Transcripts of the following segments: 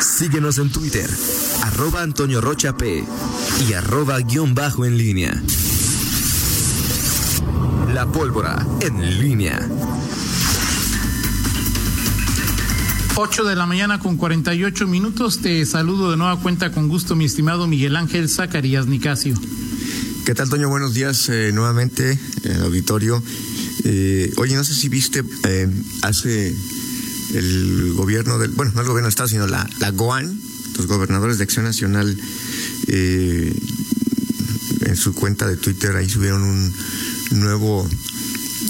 Síguenos en Twitter, arroba Antonio Rocha P y arroba guion bajo en línea. La pólvora en línea. 8 de la mañana con 48 minutos. Te saludo de nueva cuenta con gusto, mi estimado Miguel Ángel Zacarías Nicasio. ¿Qué tal, Toño? Buenos días eh, nuevamente en el auditorio. Eh, oye, no sé si viste, eh, hace el gobierno del, bueno, no el gobierno del Estado, sino la, la GOAN, los gobernadores de Acción Nacional, en su cuenta de Twitter, ahí subieron un nuevo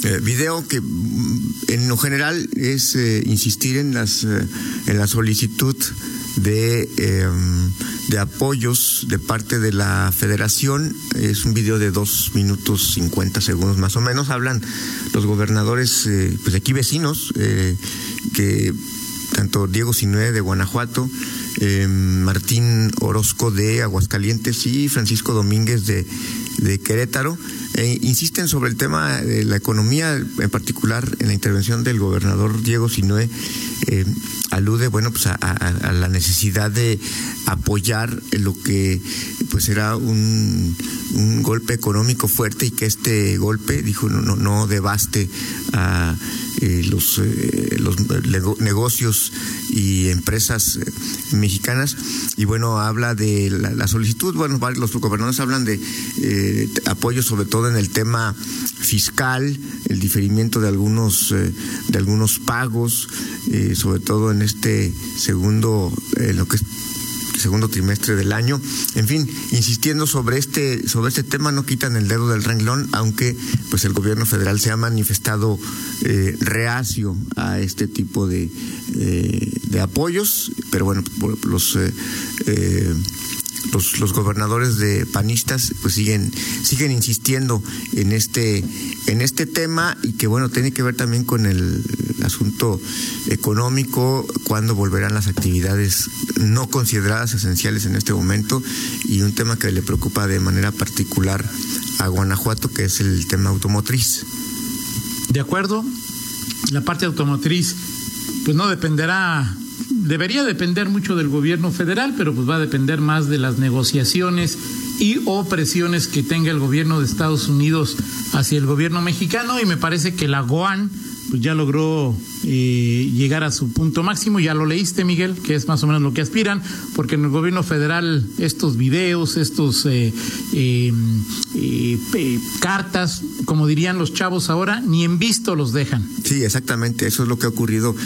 eh, video que mm, en lo general es eh, insistir en las eh, en la solicitud de, em, de apoyos de parte de la federación. Es un video de dos minutos 50 segundos más o menos. Hablan los gobernadores, pues aquí vecinos, que tanto Diego Sinue de Guanajuato, em, Martín Orozco de Aguascalientes y Francisco Domínguez de, de Querétaro, eh, insisten sobre el tema de la economía, en particular en la intervención del gobernador Diego Sinue, eh, alude bueno pues a, la necesidad de apoyar lo que pues era un, un, golpe económico fuerte y que este golpe dijo no no, no devaste a eh, los, eh, los negocios y empresas eh, mexicanas. Y bueno habla de la, solicitud. Bueno los gobernadores hablan de apoyo sobre todo en el tema fiscal el diferimiento de algunos de algunos pagos sobre todo en este segundo lo que es segundo trimestre del año. En fin, insistiendo sobre este, sobre este tema, no quitan el dedo del renglón, aunque pues el gobierno federal se ha manifestado eh, reacio a este tipo de, eh, de apoyos, pero bueno, los eh, los, los gobernadores de panistas pues siguen siguen insistiendo en este en este tema y que bueno tiene que ver también con el asunto económico cuando volverán las actividades no consideradas esenciales en este momento y un tema que le preocupa de manera particular a Guanajuato que es el tema automotriz. De acuerdo, la parte automotriz pues no dependerá debería depender mucho del gobierno federal, pero pues va a depender más de las negociaciones y o presiones que tenga el gobierno de Estados Unidos hacia el gobierno mexicano y me parece que la GOAN pues ya logró eh, llegar a su punto máximo, ya lo leíste Miguel, que es más o menos lo que aspiran, porque en el gobierno federal estos videos, estos eh, eh, cartas, como dirían los chavos ahora, ni en visto los dejan. Sí, exactamente, eso es lo que ha ocurrido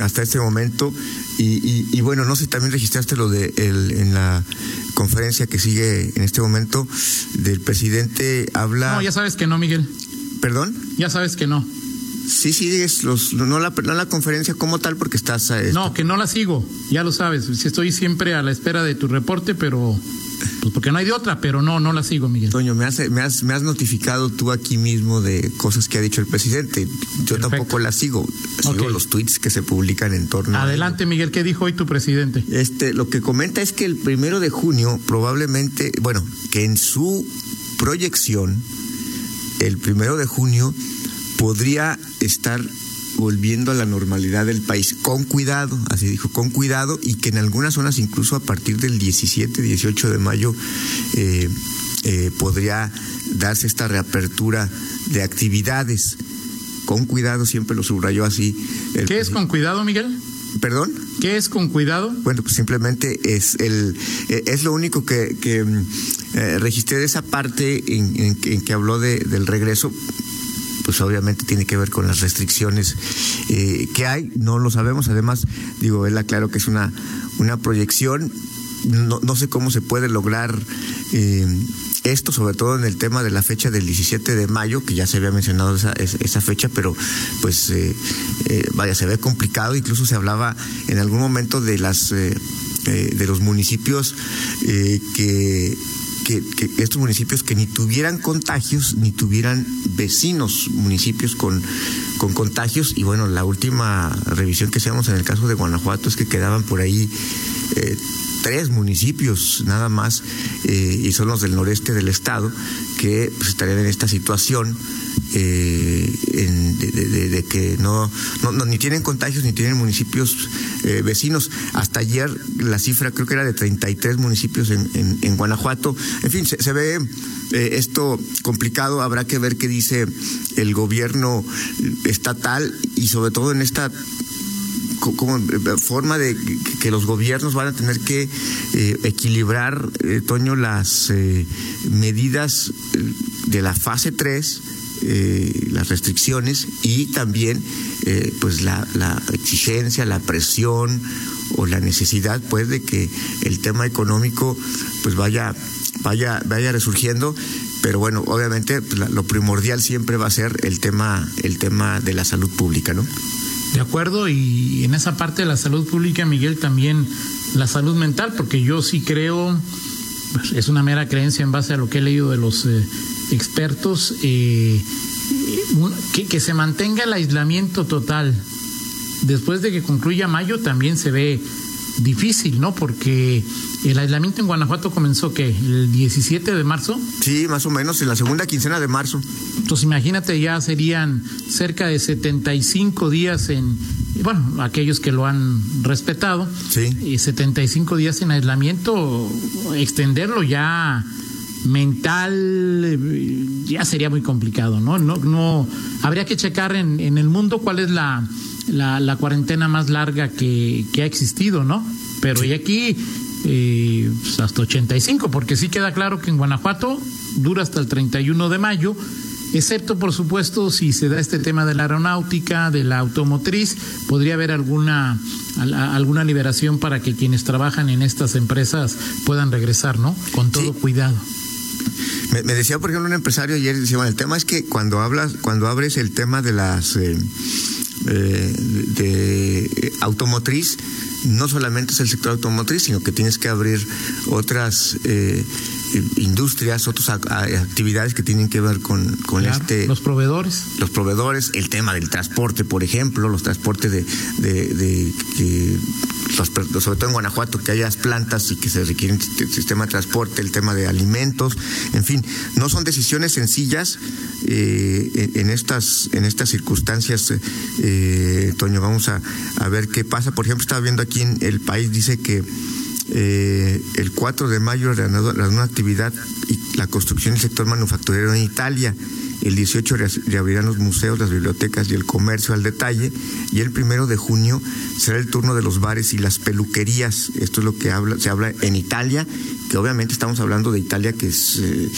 hasta este momento. Y, bueno, no sé si también registraste lo de el, en la conferencia que sigue en este momento del presidente habla. No, ya sabes que no, Miguel. ¿Perdón? Ya sabes que no. Sí, sigues los, no la, no la conferencia como tal porque estás... A no, que no la sigo, ya lo sabes. Estoy siempre a la espera de tu reporte, pero pues porque no hay de otra, pero no, no la sigo, Miguel. Toño, me has, me has, me has notificado tú aquí mismo de cosas que ha dicho el presidente. Yo tampoco la sigo. Sigo los tweets que se publican en torno Adelante, Miguel, ¿qué dijo hoy tu presidente? Este, lo que comenta es que el primero de junio probablemente, bueno, que en su proyección, el primero de junio podría estar volviendo a la normalidad del país, con cuidado, así dijo, con cuidado, y que en algunas zonas, incluso a partir del 17, 18 de mayo, eh, eh, podría darse esta reapertura de actividades. Con cuidado, siempre lo subrayó así. ¿Qué es con cuidado, Miguel? ¿Perdón? ¿Qué es con cuidado? Bueno, pues simplemente es el eh, es lo único que, que registré de esa parte en, en que habló de, del regreso pues obviamente tiene que ver con las restricciones eh, que hay, no lo sabemos, además, digo, él aclaró que es una, una proyección, no, no sé cómo se puede lograr eh, esto, sobre todo en el tema de la fecha del 17 de mayo, que ya se había mencionado esa, esa fecha, pero pues eh, vaya, se ve complicado, incluso se hablaba en algún momento de las de los municipios que que, estos municipios que ni tuvieran contagios, ni tuvieran vecinos municipios con, con contagios. Y bueno, la última revisión que hacíamos en el caso de Guanajuato es que quedaban por ahí eh, tres municipios nada más, eh, y son los del noreste del estado, que pues, estarían en esta situación eh, de, que no, no, ni tienen contagios ni tienen municipios eh, vecinos. Hasta ayer la cifra creo que era de 33 municipios en, en, Guanajuato. En fin, se, ve esto complicado. Habrá que ver qué dice el gobierno estatal y sobre todo en esta como eh, forma de que los gobiernos van a tener que eh, equilibrar, eh, Toño, las medidas de la fase 3, las restricciones y también pues la, la, exigencia, la presión o la necesidad pues de que el tema económico pues vaya vaya vaya resurgiendo. Pero bueno obviamente pues, lo primordial siempre va a ser el tema el tema de la salud pública no de acuerdo, y en esa parte de la salud pública, Miguel, también la salud mental, porque yo sí creo, pues, es una mera creencia en base a lo que he leído de los eh, expertos, eh, que, que se mantenga el aislamiento total. Después de que concluya mayo también se ve difícil, ¿no? Porque el aislamiento en Guanajuato comenzó que el 17 de marzo. Sí, más o menos, en la segunda quincena de marzo. Entonces imagínate, ya serían cerca de 75 días en, bueno, aquellos que lo han respetado. Sí. Y 75 días en aislamiento, extenderlo ya mental ya sería muy complicado, ¿no? No, no habría que checar en, en el mundo cuál es la la, la cuarentena más larga que, que, ha existido, ¿no? Pero y aquí eh, pues hasta 85, porque sí queda claro que en Guanajuato dura hasta el 31 de mayo, excepto por supuesto si se da este tema de la aeronáutica, de la automotriz, podría haber alguna, alguna liberación para que quienes trabajan en estas empresas puedan regresar, ¿no? Con todo cuidado. Me, decía, por ejemplo, un empresario ayer, decía, bueno, el tema es que cuando hablas, cuando abres el tema de las... Eh, eh, de automotriz, no solamente es el sector automotriz, sino que tienes que abrir otras eh, industrias, otras actividades que tienen que ver con, con este... Los proveedores. Los proveedores, el tema del transporte, por ejemplo, los transportes de, de, de que sobre todo en Guanajuato, que haya plantas y que se requiere un sistema de transporte, el tema de alimentos, en fin, no son decisiones sencillas eh, en, estas, en estas circunstancias, eh, Toño, vamos a, a, ver qué pasa. Por ejemplo, estaba viendo aquí en el país, dice que eh, el 4 de mayo nueva actividad y la construcción del sector manufacturero en Italia. El 18 reabrirán los museos, las bibliotecas y el comercio al detalle. Y el primero de junio será el turno de los bares y las peluquerías. Esto es lo que habla, se habla en Italia, que obviamente estamos hablando de Italia, que es eh,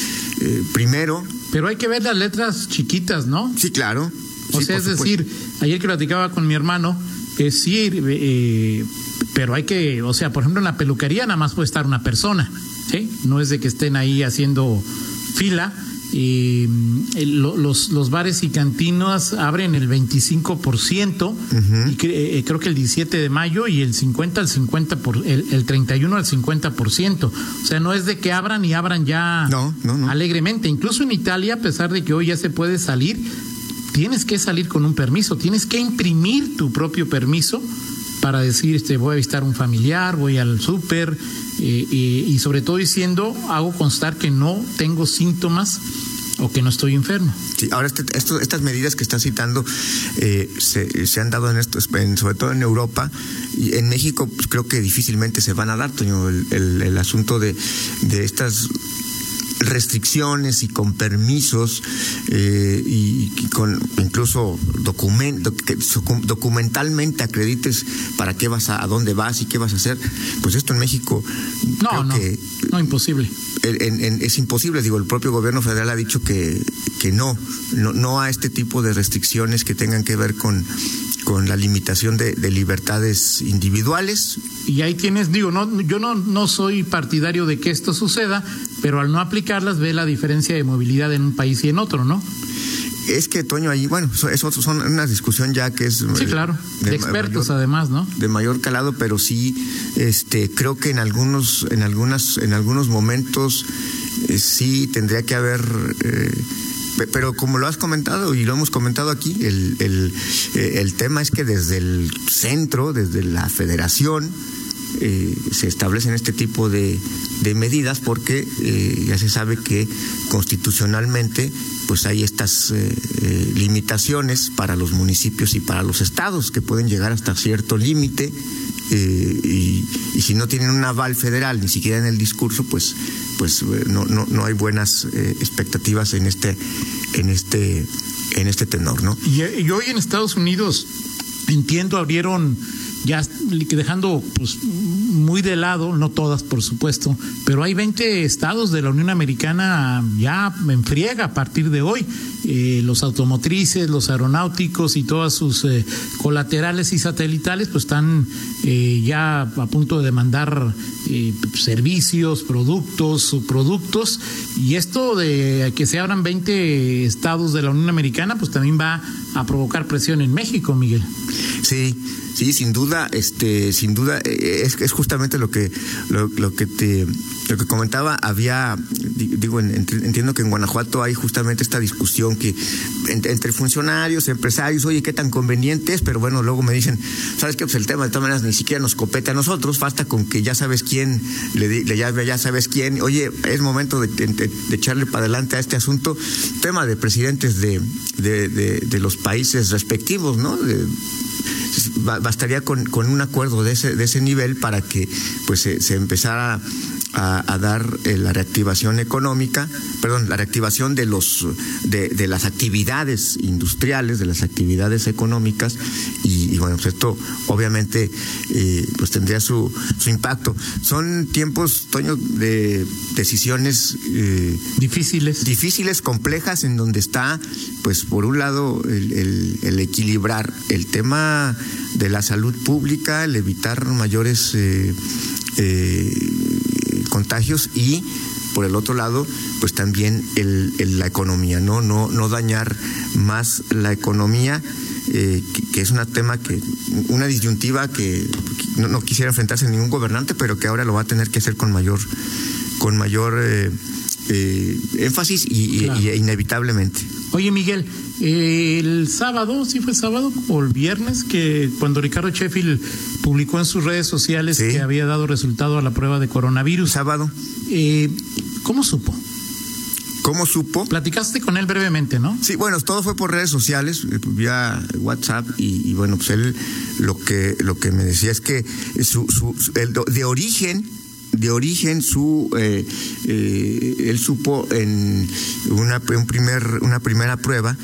eh, primero. Pero hay que ver las letras chiquitas, ¿no? Sí, claro. O sea, es decir, ayer que platicaba con mi hermano, que sí, eh, pero hay que, o sea, por ejemplo, en la peluquería nada más puede estar una persona, ¿sí? No es de que estén ahí haciendo fila y los, los bares y cantinas abren el 25% y eh, creo que el 17 de mayo y el 50 al 50 por el, el 31 al 50%. O sea, no es de que abran y abran ya alegremente. Incluso en Italia, a pesar de que hoy ya se puede salir, tienes que salir con un permiso, tienes que imprimir tu propio permiso para decir, este, voy a visitar un familiar, voy al súper, eh, y sobre todo diciendo, hago constar que no tengo síntomas o que no estoy enfermo. Sí, ahora este, estas medidas que está citando eh, se, han dado en esto, sobre todo en Europa y en México pues, creo que difícilmente se van a dar, Toño, el, el, asunto de, de estas restricciones y con permisos eh, y, con incluso documento, que documentalmente acredites para qué vas a, a dónde vas y qué vas a hacer, pues esto en México no, no, no imposible. es imposible, digo, el propio gobierno federal ha dicho que, que no, no, no a este tipo de restricciones que tengan que ver con con la limitación de, libertades individuales. Y ahí tienes, digo, no, yo no, no soy partidario de que esto suceda, pero al no aplicarlas ve la diferencia de movilidad en un país y en otro, ¿no? Es que, Toño, ahí, bueno, eso son una discusión ya que es... Sí, claro, de, expertos además, ¿no? De mayor calado, pero sí, este, creo que en algunos, en algunas, en algunos momentos eh, sí tendría que haber... Eh, pero como lo has comentado y lo hemos comentado aquí, el, el, eh, el tema es que desde el centro, desde la federación, se establecen este tipo de, medidas porque ya se sabe que constitucionalmente pues hay estas limitaciones para los municipios y para los estados que pueden llegar hasta cierto límite y, si no tienen un aval federal ni siquiera en el discurso pues pues no, no, no hay buenas expectativas en este en este en este tenor, ¿no? Y hoy en Estados Unidos entiendo abrieron ya dejando pues muy de lado, no todas por supuesto, pero hay 20 estados de la Unión Americana ya en friega a partir de hoy. Eh, los automotrices, los aeronáuticos y todas sus eh, colaterales y satelitales pues están eh, ya a punto de demandar servicios, productos, subproductos y esto de que se abran 20 estados de la Unión Americana pues también va a provocar presión en México, Miguel. Sí, Sí, sin duda, este, sin duda, eh, es, es justamente lo que, lo, que te, lo que comentaba. Había, digo, entiendo que en Guanajuato hay justamente esta discusión que entre funcionarios, empresarios, oye, qué tan conveniente es, pero bueno, luego me dicen, sabes qué, pues el tema de todas maneras ni siquiera nos copete a nosotros, basta con que ya sabes quién le, le ya, ya sabes quién, oye, es momento de, echarle para adelante a este asunto, tema de presidentes de, de, de los países respectivos, ¿no? Bastaría con, con, un acuerdo de ese, de ese nivel para que pues se, se empezara a, dar eh, la reactivación económica, perdón, la reactivación de los de, de las actividades industriales, de las actividades económicas y, bueno, pues esto obviamente eh, pues tendría su, su impacto. Son tiempos, Toño, de decisiones eh, difíciles, difíciles, complejas, en donde está, pues por un lado el, el, el equilibrar el tema de la salud pública, el evitar mayores eh, contagios y por el otro lado, pues también el, la economía, ¿no? No, no dañar más la economía, eh, que, es un tema que, una disyuntiva que no, quisiera enfrentarse a ningún gobernante, pero que ahora lo va a tener que hacer con mayor, con mayor eh, eh, énfasis y, y, inevitablemente. Oye, Miguel, el sábado, sí fue sábado o el viernes, que cuando Ricardo Sheffield publicó en sus redes sociales que había dado resultado a la prueba de coronavirus. Sábado. Eh, ¿Cómo supo? ¿Cómo supo? Platicaste con él brevemente, ¿no? Sí, bueno, todo fue por redes sociales, eh, vía WhatsApp y, bueno, pues él lo que lo que me decía es que su, su, el, de origen de origen su eh, eh, él supo en una un primer una primera prueba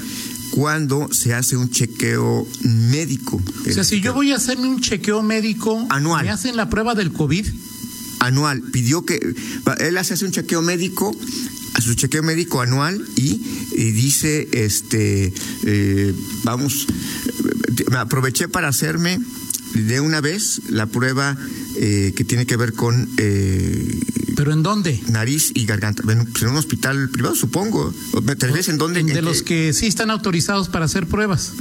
cuando se hace un chequeo médico. O sea, si yo voy a hacerme un chequeo médico anual, ¿me hacen la prueba del COVID? Anual. Pidió que él hace un chequeo médico a su chequeo médico anual y, dice, este, eh, vamos, me aproveché para hacerme de una vez la prueba eh, que tiene que ver con... Eh, ¿Pero en dónde? Nariz y garganta. Pues en un hospital privado, supongo. Tal vez en dónde... De los que sí están autorizados para hacer pruebas.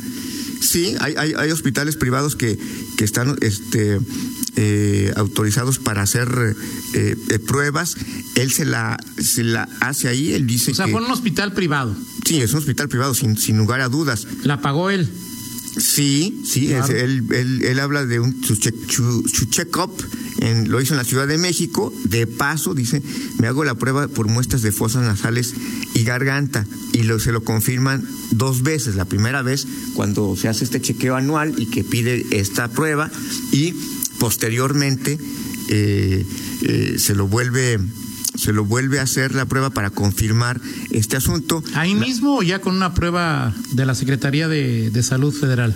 Sí, hay, hay, hay hospitales privados que, que están este, eh, autorizados para hacer eh, eh, pruebas. Él se la, se la hace ahí, él dice O sea, que, fue un hospital privado. Sí, es un hospital privado, sin, sin lugar a dudas. ¿La pagó él? Sí, sí, claro. es, él, él, él, habla de un, su, check, su, su check-up, en, lo hizo en la Ciudad de México, de paso, dice, me hago la prueba por muestras de fosas nasales y garganta, y lo, se lo confirman dos veces, la primera vez cuando se hace este chequeo anual y que pide esta prueba, y posteriormente eh, eh, se lo vuelve se lo vuelve a hacer la prueba para confirmar este asunto. ¿Ahí mismo o ya con una prueba de la Secretaría de, de Salud Federal?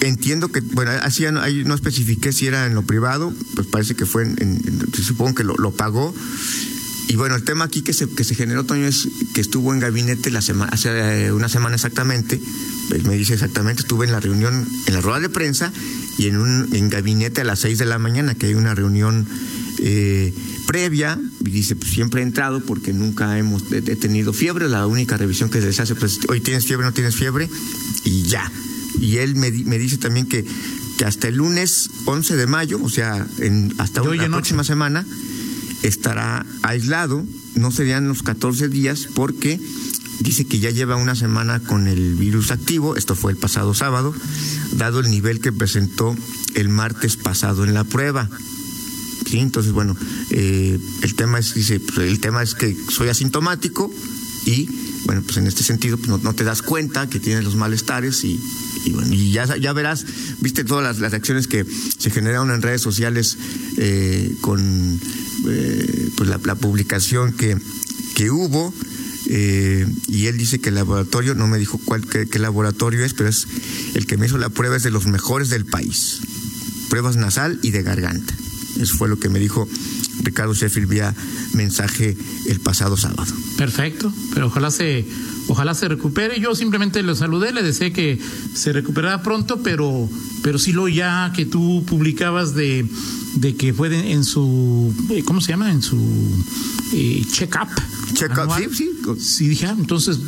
Entiendo que, bueno, así no, ahí no especifiqué si era en lo privado, pues parece que fue, en, en, supongo que lo, lo, pagó. Y bueno, el tema aquí que se, que se generó, Toño, es que estuvo en gabinete la semana, hace una semana exactamente, pues me dice exactamente, estuve en la reunión, en la rueda de prensa y en un en gabinete a las seis de la mañana, que hay una reunión eh, previa, y dice, pues siempre he entrado porque nunca hemos he tenido fiebre, la única revisión que se hace, pues hoy tienes fiebre, no tienes fiebre, y ya. Y él me, me dice también que, que, hasta el lunes 11 de mayo, o sea, en, hasta la próxima semana, estará aislado, no serían los 14 días porque dice que ya lleva una semana con el virus activo, esto fue el pasado sábado, dado el nivel que presentó el martes pasado en la prueba. Entonces, bueno, eh, el tema es, dice, pues, el tema es que soy asintomático y, bueno, pues en este sentido pues, no, te das cuenta que tienes los malestares y, bueno, y ya, verás, viste todas las, las reacciones que se generaron en redes sociales eh, con eh, pues la, publicación que, que hubo. Y él dice que el laboratorio, no me dijo cuál qué, qué, laboratorio es, pero es el que me hizo la prueba es de los mejores del país. Pruebas nasal y de garganta. Eso fue lo que me dijo Ricardo Sheffield vía mensaje el pasado sábado. Perfecto, pero ojalá se ojalá se recupere. Yo simplemente lo saludé, le deseé que se recuperara pronto, pero pero sí lo ya que tú publicabas de de que fue de, en su ¿cómo se llama? en su eh, check-up. Check-up, sí, sí. Sí, dije, ah, entonces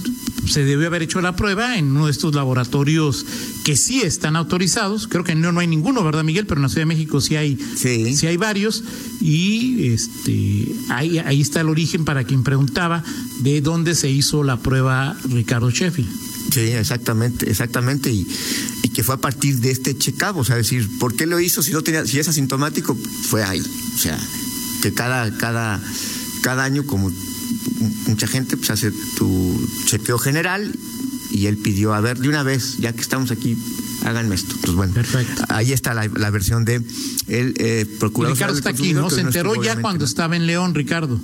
se debió haber hecho la prueba en uno de estos laboratorios que sí están autorizados. Creo que no, no hay ninguno, ¿verdad, Miguel? Pero en la Ciudad de México sí hay, sí. sí hay varios. Y este ahí, ahí está el origen para quien preguntaba de dónde se hizo la prueba Ricardo Sheffield. Sí, exactamente, exactamente. Y, y que fue a partir de este check-up, o sea, decir, ¿por qué lo hizo si no tenía, si es asintomático? Fue ahí. O sea, que cada, cada, cada año, como mucha gente pues hace tu chequeo general y él pidió, a ver, de una vez, ya que estamos aquí, háganme esto. Pues bueno, Perfecto. ahí está la, la versión de el eh, procurador. Ricardo está aquí, ¿no? Se enteró no ya cuando estaba en León, Ricardo.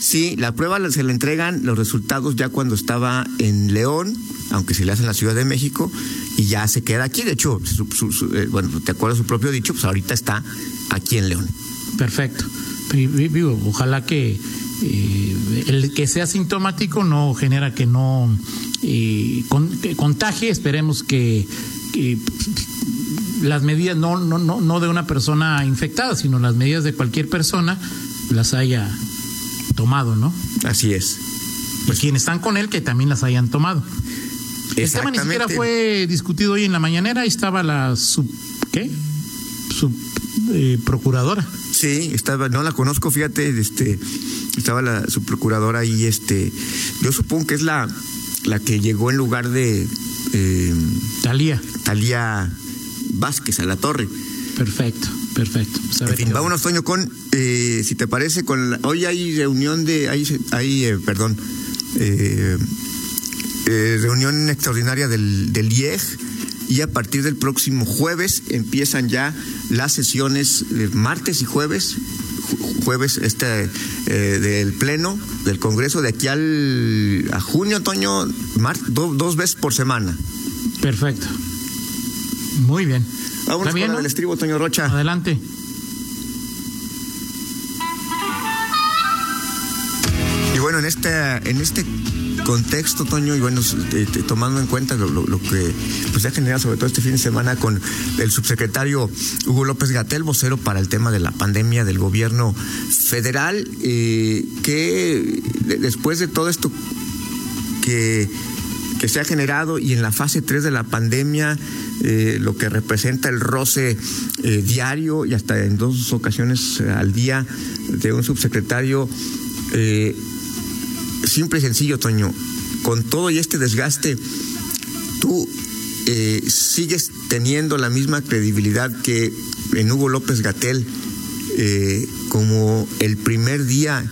Sí, la prueba se le entregan los resultados ya cuando estaba en León, aunque se le hace en la Ciudad de México, y ya se queda aquí. De hecho, su, su, su, eh, bueno, te acuerdas su propio dicho, pues ahorita está aquí en León. Perfecto. Vivo, ojalá que eh, el que sea sintomático no genera que no eh, con, que contagie. Esperemos que, que las medidas no, no, no, no de una persona infectada, sino las medidas de cualquier persona las haya tomado, ¿no? Así es. Pues quienes están con él que también las hayan tomado. El tema ni siquiera fue discutido hoy en la mañanera, ahí estaba la sub, ¿qué? Sub eh, procuradora. Sí, estaba, no la conozco, fíjate, este, estaba la subprocuradora ahí, este, yo supongo que es la, la que llegó en lugar de eh, Talía. Talía Vázquez a la torre. Perfecto, perfecto. En fin, vámonos, Toño, con, eh, si te parece, con la, hoy hay reunión de, hay, hay eh, perdón, eh, reunión extraordinaria del, del IEG y a partir del próximo jueves empiezan ya las sesiones eh, martes y jueves jueves este eh, del pleno del Congreso de aquí al a junio otoño mar, do, dos veces por semana. Perfecto. Muy bien. Vámonos bien, con ¿no? el estribo Toño Rocha. Adelante. Y bueno en este en este contexto, Toño, y bueno, eh, tomando en cuenta lo, que pues ha generado sobre todo este fin de semana con el subsecretario Hugo López Gatel, vocero para el tema de la pandemia del gobierno federal, eh, que después de todo esto que, que se ha generado y en la fase 3 de la pandemia, eh, lo que representa el roce diario y hasta en dos ocasiones al día de un subsecretario eh, simple y sencillo, Toño, con todo y este desgaste, tú eh, sigues teniendo la misma credibilidad que en Hugo López Gatel, eh, como el primer día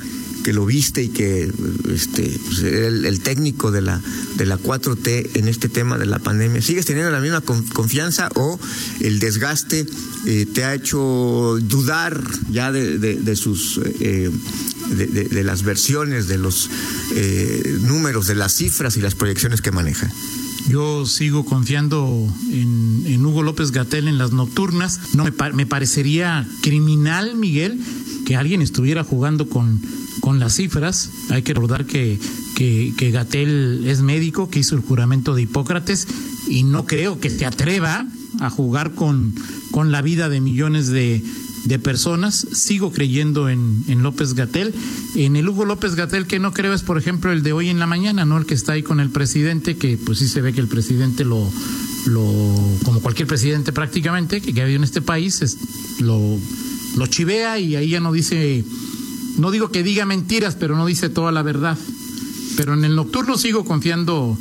que lo viste y que este, pues, el, técnico de la, de la 4T en este tema de la pandemia, ¿sigues teniendo la misma confianza o el desgaste eh, te ha hecho dudar ya de, de, sus... Eh, de, las versiones, de los eh, números, de las cifras y las proyecciones que maneja. Yo sigo confiando en, Hugo López Gatel en las nocturnas. No me, parecería criminal, Miguel, que alguien estuviera jugando con, con las cifras. Hay que recordar que, que, Gatel es médico, que hizo el juramento de Hipócrates y no creo que se atreva a jugar con, con la vida de millones de, de personas. Sigo creyendo en, en López Gatel. En el Hugo López Gatel que no creo es, por ejemplo, el de hoy en la mañana, ¿no? El que está ahí con el presidente, que pues sí se ve que el presidente lo, lo como cualquier presidente prácticamente que, que ha habido en este país, es, lo, lo chivea y ahí ya no dice, no digo que diga mentiras, pero no dice toda la verdad. Pero en el nocturno sigo confiando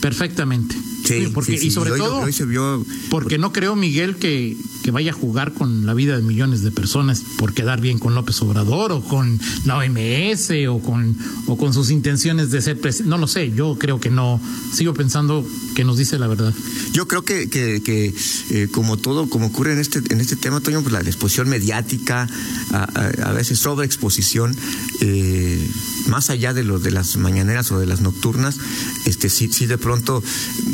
perfectamente. Sí, porque, sí, sí. Y sobre hoy, todo, hoy se vio... porque no creo, Miguel, que, que vaya a jugar con la vida de millones de personas por quedar bien con López Obrador o con la OMS o con, o con sus intenciones de ser presidente. No lo sé, yo creo que no. Sigo pensando que nos dice la verdad. Yo creo que, que, eh, como todo, como ocurre en este, en este tema, Toño, pues la exposición mediática, a, a, veces sobreexposición, eh, más allá de, lo, de las mañaneras o de las nocturnas, este sí, sí de pronto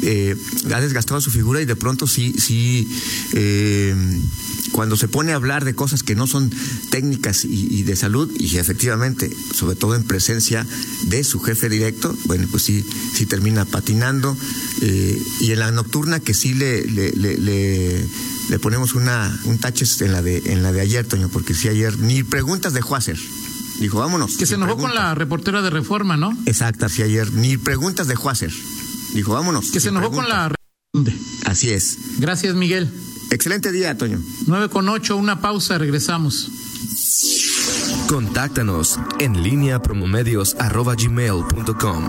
eh, ha desgastado su figura y de pronto sí, sí eh, cuando se pone a hablar de cosas que no son técnicas y, de salud, y efectivamente, sobre todo en presencia de su jefe directo, bueno, pues sí, sí termina patinando. Eh, y en la nocturna que sí le, le, le, le, ponemos una, un tache en la de, en la de ayer, Toño, porque sí ayer ni preguntas dejó hacer. Dijo, vámonos. Que se enojó con la reportera de Reforma, ¿no? Exacto, sí ayer ni preguntas dejó hacer. Dijo, vámonos. Que se enojó con la... Así es. Gracias, Miguel. Excelente día, Toño. 9 con 8, una pausa, regresamos. Contáctanos en línea promomedios.com.